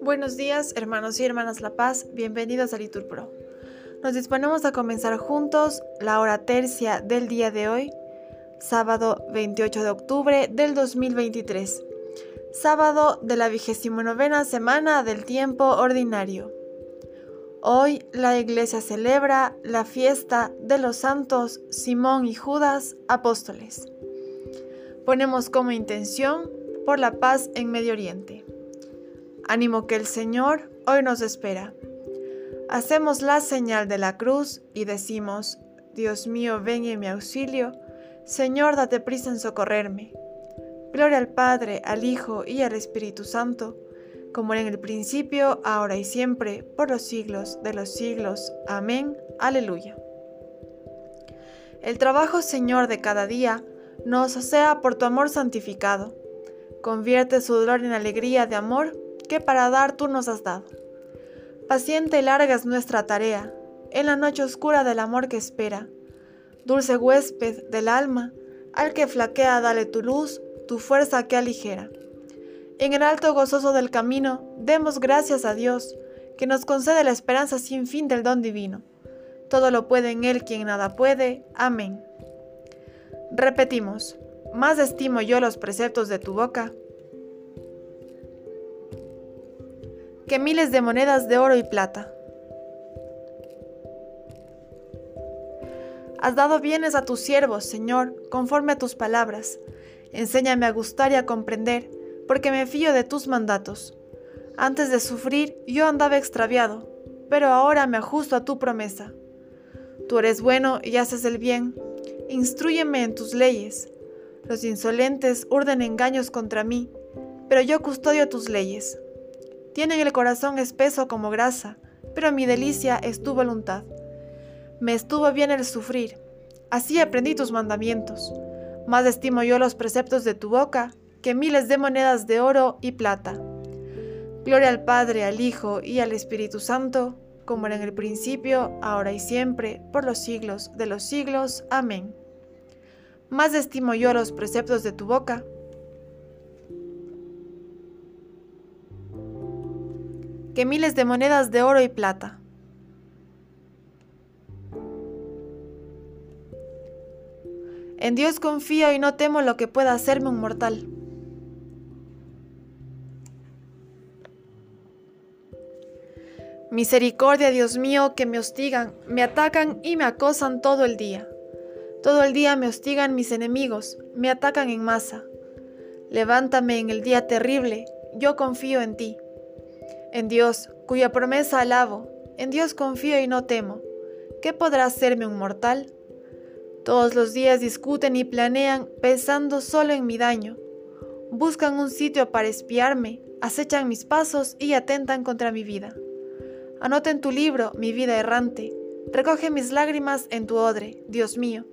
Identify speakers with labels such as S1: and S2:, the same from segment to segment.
S1: Buenos días, hermanos y hermanas La Paz, bienvenidos a Litur Pro. Nos disponemos a comenzar juntos la hora tercia del día de hoy, sábado 28 de octubre del 2023, sábado de la vigésimo novena semana del tiempo ordinario. Hoy la iglesia celebra la fiesta de los santos Simón y Judas apóstoles. Ponemos como intención por la paz en Medio Oriente. Ánimo que el Señor hoy nos espera. Hacemos la señal de la cruz y decimos, Dios mío, ven en mi auxilio, Señor, date prisa en socorrerme. Gloria al Padre, al Hijo y al Espíritu Santo, como era en el principio, ahora y siempre, por los siglos de los siglos. Amén. Aleluya. El trabajo, Señor, de cada día, nos sea por tu amor santificado. Convierte su dolor en alegría de amor que para dar tú nos has dado. Paciente y larga es nuestra tarea, en la noche oscura del amor que espera. Dulce huésped del alma, al que flaquea dale tu luz, tu fuerza que aligera. En el alto gozoso del camino, demos gracias a Dios, que nos concede la esperanza sin fin del don divino. Todo lo puede en Él quien nada puede. Amén. Repetimos, más estimo yo los preceptos de tu boca que miles de monedas de oro y plata. Has dado bienes a tus siervos, Señor, conforme a tus palabras. Enséñame a gustar y a comprender, porque me fío de tus mandatos. Antes de sufrir yo andaba extraviado, pero ahora me ajusto a tu promesa. Tú eres bueno y haces el bien. Instrúyeme en tus leyes. Los insolentes urden engaños contra mí, pero yo custodio tus leyes. Tienen el corazón espeso como grasa, pero mi delicia es tu voluntad. Me estuvo bien el sufrir, así aprendí tus mandamientos. Más estimo yo los preceptos de tu boca que miles de monedas de oro y plata. Gloria al Padre, al Hijo y al Espíritu Santo, como era en el principio, ahora y siempre, por los siglos de los siglos. Amén. Más estimo yo los preceptos de tu boca que miles de monedas de oro y plata. En Dios confío y no temo lo que pueda hacerme un mortal. Misericordia, Dios mío, que me hostigan, me atacan y me acosan todo el día. Todo el día me hostigan mis enemigos, me atacan en masa. Levántame en el día terrible, yo confío en ti en Dios, cuya promesa alabo, en Dios confío y no temo. ¿Qué podrá hacerme un mortal? Todos los días discuten y planean pensando solo en mi daño. Buscan un sitio para espiarme, acechan mis pasos y atentan contra mi vida. Anota en tu libro mi vida errante, recoge mis lágrimas en tu odre, Dios mío.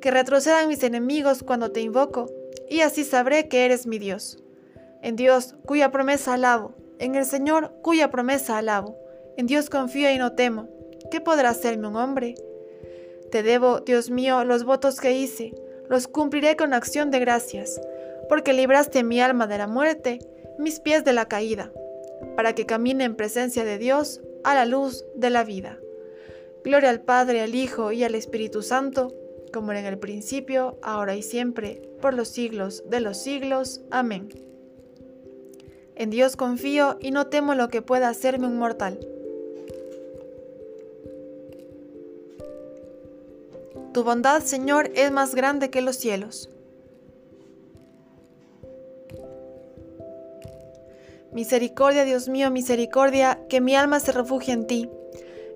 S1: Que retrocedan mis enemigos cuando te invoco, y así sabré que eres mi Dios. En Dios, cuya promesa alabo, en el Señor cuya promesa alabo. En Dios confío y no temo. ¿Qué podrá hacerme un hombre? Te debo, Dios mío, los votos que hice, los cumpliré con acción de gracias, porque libraste mi alma de la muerte, mis pies de la caída, para que camine en presencia de Dios a la luz de la vida. Gloria al Padre, al Hijo y al Espíritu Santo, como era en el principio, ahora y siempre, por los siglos de los siglos. Amén. En Dios confío y no temo lo que pueda hacerme un mortal. Tu bondad, Señor, es más grande que los cielos. Misericordia, Dios mío, misericordia, que mi alma se refugie en ti.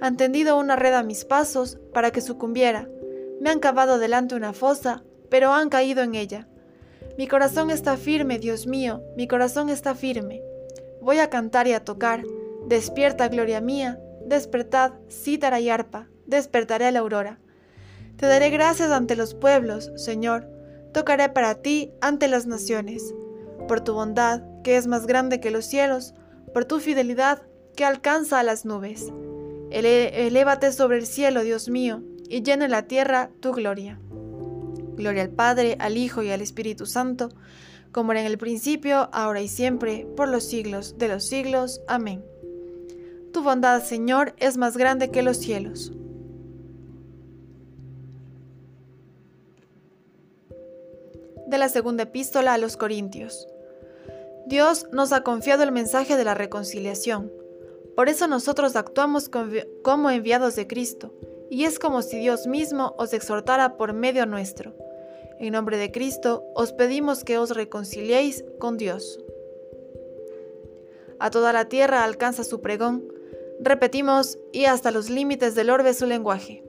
S1: Han tendido una red a mis pasos para que sucumbiera. Me han cavado delante una fosa, pero han caído en ella. Mi corazón está firme, Dios mío, mi corazón está firme. Voy a cantar y a tocar. Despierta, gloria mía, despertad, cítara y arpa, despertaré a la aurora. Te daré gracias ante los pueblos, Señor, tocaré para ti ante las naciones, por tu bondad, que es más grande que los cielos, por tu fidelidad, que alcanza a las nubes. Elévate sobre el cielo, Dios mío, y llene la tierra tu gloria. Gloria al Padre, al Hijo y al Espíritu Santo, como era en el principio, ahora y siempre, por los siglos de los siglos. Amén. Tu bondad, Señor, es más grande que los cielos. De la segunda epístola a los Corintios. Dios nos ha confiado el mensaje de la reconciliación. Por eso nosotros actuamos como enviados de Cristo, y es como si Dios mismo os exhortara por medio nuestro. En nombre de Cristo os pedimos que os reconciliéis con Dios. A toda la tierra alcanza su pregón, repetimos, y hasta los límites del orbe su lenguaje.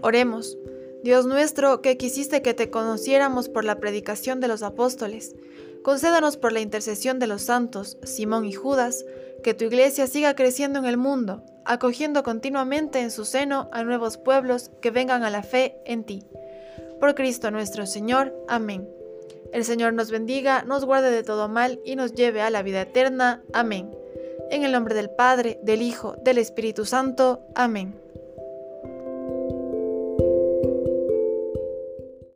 S1: Oremos. Dios nuestro, que quisiste que te conociéramos por la predicación de los apóstoles, concédanos por la intercesión de los santos, Simón y Judas, que tu iglesia siga creciendo en el mundo, acogiendo continuamente en su seno a nuevos pueblos que vengan a la fe en ti. Por Cristo nuestro Señor. Amén. El Señor nos bendiga, nos guarde de todo mal y nos lleve a la vida eterna. Amén. En el nombre del Padre, del Hijo, del Espíritu Santo. Amén.